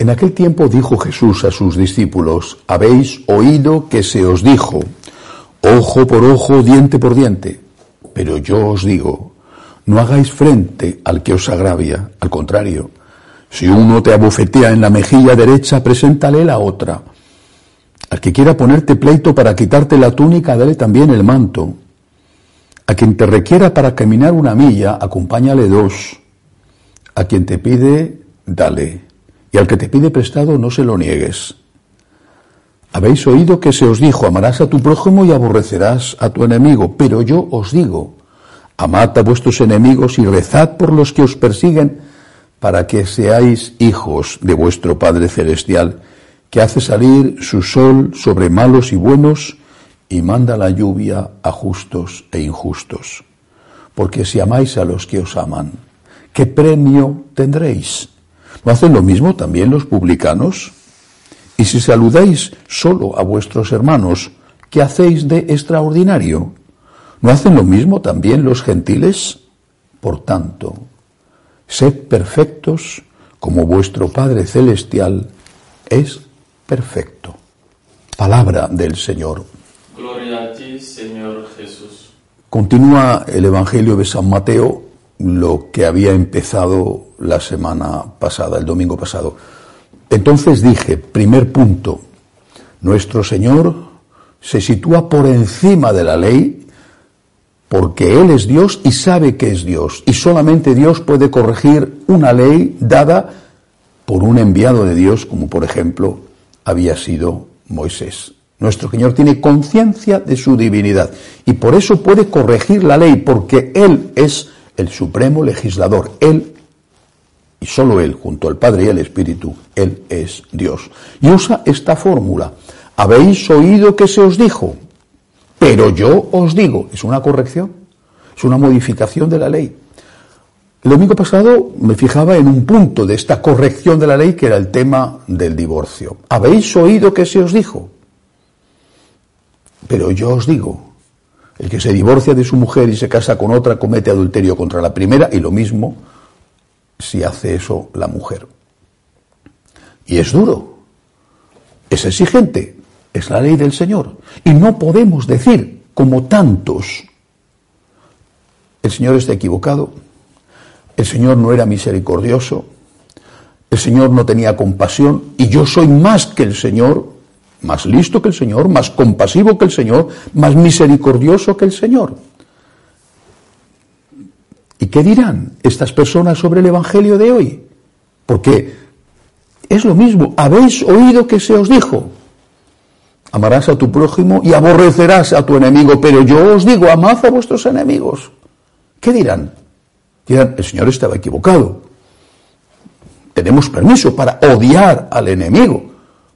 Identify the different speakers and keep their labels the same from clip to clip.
Speaker 1: En aquel tiempo dijo Jesús a sus discípulos, habéis oído que se os dijo, ojo por ojo, diente por diente. Pero yo os digo, no hagáis frente al que os agravia, al contrario, si uno te abofetea en la mejilla derecha, preséntale la otra. Al que quiera ponerte pleito para quitarte la túnica, dale también el manto. A quien te requiera para caminar una milla, acompáñale dos. A quien te pide, dale. Y al que te pide prestado, no se lo niegues. Habéis oído que se os dijo, amarás a tu prójimo y aborrecerás a tu enemigo. Pero yo os digo, amad a vuestros enemigos y rezad por los que os persiguen, para que seáis hijos de vuestro Padre Celestial, que hace salir su sol sobre malos y buenos y manda la lluvia a justos e injustos. Porque si amáis a los que os aman, ¿qué premio tendréis? ¿No hacen lo mismo también los publicanos? Y si saludáis solo a vuestros hermanos, ¿qué hacéis de extraordinario? ¿No hacen lo mismo también los gentiles? Por tanto, sed perfectos como vuestro Padre Celestial es perfecto. Palabra del Señor.
Speaker 2: Gloria a ti, Señor Jesús.
Speaker 1: Continúa el Evangelio de San Mateo lo que había empezado la semana pasada, el domingo pasado. Entonces dije, primer punto, nuestro Señor se sitúa por encima de la ley porque Él es Dios y sabe que es Dios. Y solamente Dios puede corregir una ley dada por un enviado de Dios, como por ejemplo había sido Moisés. Nuestro Señor tiene conciencia de su divinidad y por eso puede corregir la ley, porque Él es el supremo legislador. Él y solo Él, junto al Padre y al Espíritu, Él es Dios. Y usa esta fórmula. Habéis oído que se os dijo, pero yo os digo. Es una corrección, es una modificación de la ley. El domingo pasado me fijaba en un punto de esta corrección de la ley que era el tema del divorcio. Habéis oído que se os dijo, pero yo os digo. El que se divorcia de su mujer y se casa con otra comete adulterio contra la primera y lo mismo si hace eso la mujer. Y es duro, es exigente, es la ley del Señor. Y no podemos decir, como tantos, el Señor está equivocado, el Señor no era misericordioso, el Señor no tenía compasión y yo soy más que el Señor, más listo que el Señor, más compasivo que el Señor, más misericordioso que el Señor. ¿Y qué dirán estas personas sobre el Evangelio de hoy? Porque es lo mismo, habéis oído que se os dijo, amarás a tu prójimo y aborrecerás a tu enemigo, pero yo os digo, amad a vuestros enemigos. ¿Qué dirán? Dirán, el Señor estaba equivocado. Tenemos permiso para odiar al enemigo,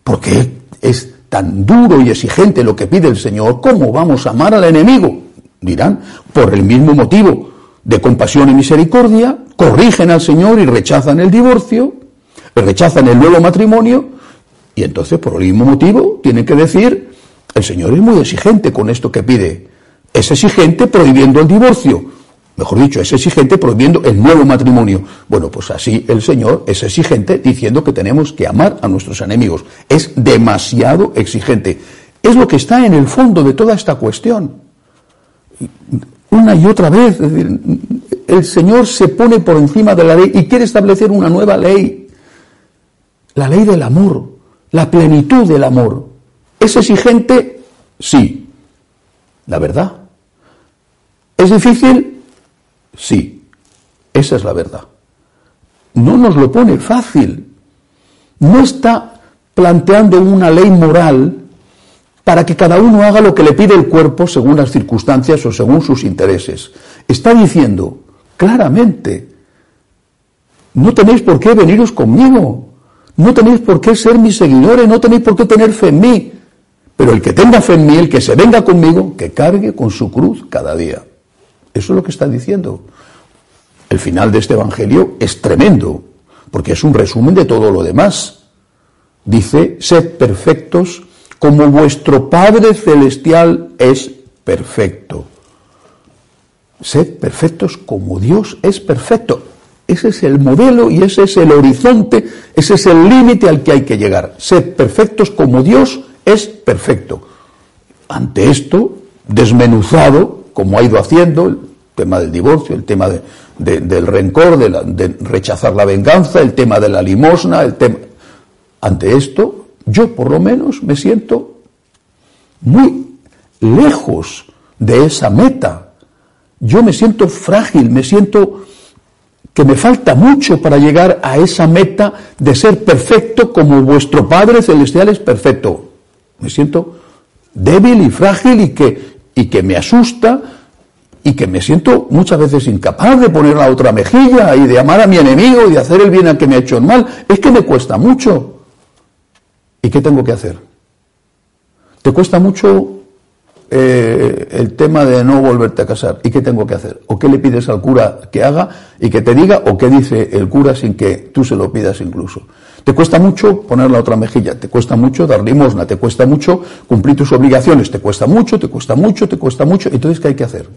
Speaker 1: porque es tan duro y exigente lo que pide el Señor, ¿cómo vamos a amar al enemigo? Dirán, por el mismo motivo de compasión y misericordia, corrigen al Señor y rechazan el divorcio, rechazan el nuevo matrimonio, y entonces por el mismo motivo tienen que decir, el Señor es muy exigente con esto que pide, es exigente prohibiendo el divorcio, mejor dicho, es exigente prohibiendo el nuevo matrimonio. Bueno, pues así el Señor es exigente diciendo que tenemos que amar a nuestros enemigos. Es demasiado exigente. Es lo que está en el fondo de toda esta cuestión. Una y otra vez, el Señor se pone por encima de la ley y quiere establecer una nueva ley. La ley del amor, la plenitud del amor. ¿Es exigente? Sí. La verdad. ¿Es difícil? Sí, esa es la verdad. No nos lo pone fácil. No está planteando una ley moral para que cada uno haga lo que le pide el cuerpo según las circunstancias o según sus intereses. Está diciendo claramente, no tenéis por qué veniros conmigo, no tenéis por qué ser mis seguidores, no tenéis por qué tener fe en mí, pero el que tenga fe en mí, el que se venga conmigo, que cargue con su cruz cada día. Eso es lo que está diciendo. El final de este Evangelio es tremendo, porque es un resumen de todo lo demás. Dice, sed perfectos como vuestro Padre Celestial es perfecto. Sed perfectos como Dios es perfecto. Ese es el modelo y ese es el horizonte, ese es el límite al que hay que llegar. Sed perfectos como Dios es perfecto. Ante esto, desmenuzado, como ha ido haciendo, el tema del divorcio, el tema del rencor, de, rechazar la venganza, el tema de la limosna, el tema... Ante esto, yo por lo menos me siento muy lejos de esa meta. Yo me siento frágil, me siento que me falta mucho para llegar a esa meta de ser perfecto como vuestro Padre Celestial es perfecto. Me siento débil y frágil y que, y que me asusta y que me siento muchas veces incapaz de poner la otra mejilla y de amar a mi enemigo y de hacer el bien al que me ha hecho el mal. Es que me cuesta mucho. ¿Y qué tengo que hacer? ¿Te cuesta mucho eh, el tema de no volverte a casar? ¿Y qué tengo que hacer? ¿O qué le pides al cura que haga y que te diga? ¿O qué dice el cura sin que tú se lo pidas incluso? ¿Te cuesta mucho poner la otra mejilla? ¿Te cuesta mucho dar limosna? ¿Te cuesta mucho cumplir tus obligaciones? ¿Te cuesta mucho? ¿Te cuesta mucho? ¿Te cuesta mucho? Entonces, ¿qué hay que hacer?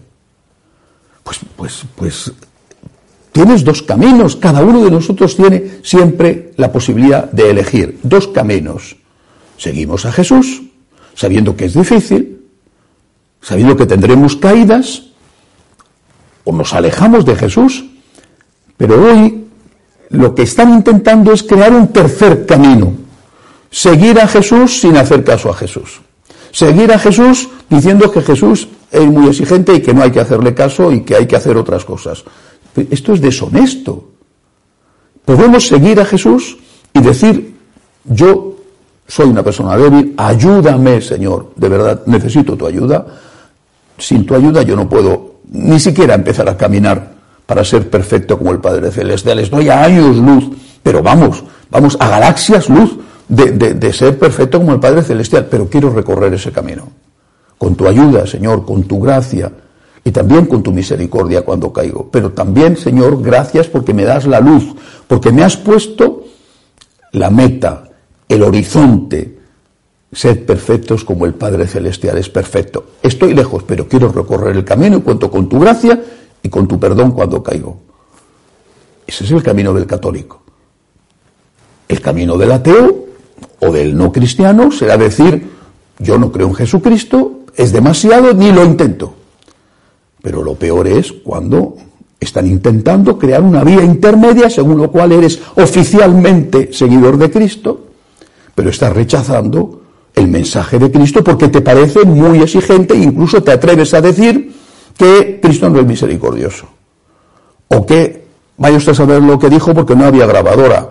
Speaker 1: Pues, pues, pues Tienes dos caminos, cada uno de nosotros tiene siempre la posibilidad de elegir dos caminos. Seguimos a Jesús, sabiendo que es difícil, sabiendo que tendremos caídas, o nos alejamos de Jesús, pero hoy lo que están intentando es crear un tercer camino, seguir a Jesús sin hacer caso a Jesús. Seguir a Jesús diciendo que Jesús es muy exigente y que no hay que hacerle caso y que hay que hacer otras cosas. Esto es deshonesto. Podemos seguir a Jesús y decir, yo soy una persona débil, ayúdame Señor, de verdad necesito tu ayuda. Sin tu ayuda yo no puedo ni siquiera empezar a caminar para ser perfecto como el Padre Celestial. Estoy a años luz, pero vamos, vamos a galaxias luz de, de ser perfecto como el Padre Celestial, pero quiero recorrer ese camino. Con tu ayuda, Señor, con tu gracia, y también con tu misericordia cuando caigo. Pero también, Señor, gracias porque me das la luz, porque me has puesto la meta, el horizonte. Sed perfectos como el Padre Celestial es perfecto. Estoy lejos, pero quiero recorrer el camino y cuento con tu gracia y con tu perdón cuando caigo. Ese es el camino del católico. El camino del ateo o del no cristiano será decir, yo no creo en Jesucristo, es demasiado, ni lo intento. Pero lo peor es cuando están intentando crear una vía intermedia según lo cual eres oficialmente seguidor de Cristo, pero estás rechazando el mensaje de Cristo porque te parece muy exigente e incluso te atreves a decir que Cristo no es misericordioso. O que vaya usted a saber lo que dijo porque no había grabadora.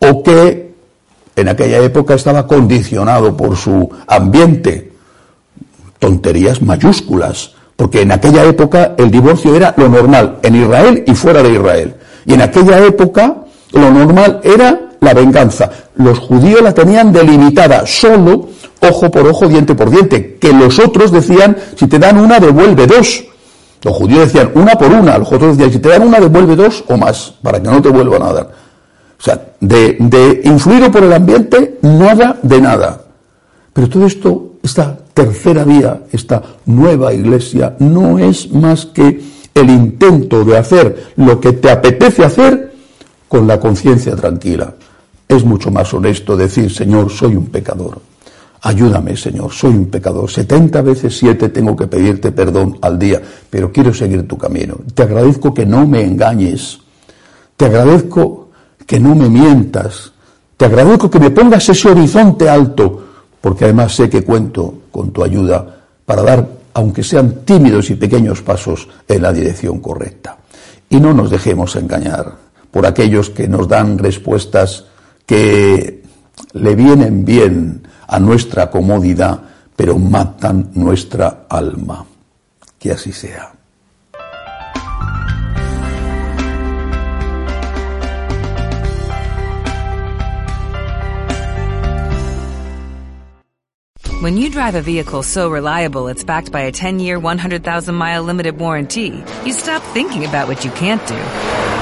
Speaker 1: O que en aquella época estaba condicionado por su ambiente. Tonterías mayúsculas porque en aquella época el divorcio era lo normal, en Israel y fuera de Israel. Y en aquella época lo normal era la venganza. Los judíos la tenían delimitada, solo ojo por ojo, diente por diente, que los otros decían, si te dan una, devuelve dos. Los judíos decían una por una, los otros decían, si te dan una, devuelve dos o más, para que no te vuelvan a dar. O sea, de, de influido por el ambiente, nada de nada. Pero todo esto esta tercera vía, esta nueva iglesia, no es más que el intento de hacer lo que te apetece hacer con la conciencia tranquila. Es mucho más honesto decir, Señor, soy un pecador. Ayúdame, Señor, soy un pecador. Setenta veces siete tengo que pedirte perdón al día, pero quiero seguir tu camino. Te agradezco que no me engañes. Te agradezco que no me mientas. Te agradezco que me pongas ese horizonte alto porque además sé que cuento con tu ayuda para dar, aunque sean tímidos y pequeños pasos, en la dirección correcta. Y no nos dejemos engañar por aquellos que nos dan respuestas que le vienen bien a nuestra comodidad, pero matan nuestra alma. Que así sea.
Speaker 3: When you drive a vehicle so reliable it's backed by a 10 year, 100,000 mile limited warranty, you stop thinking about what you can't do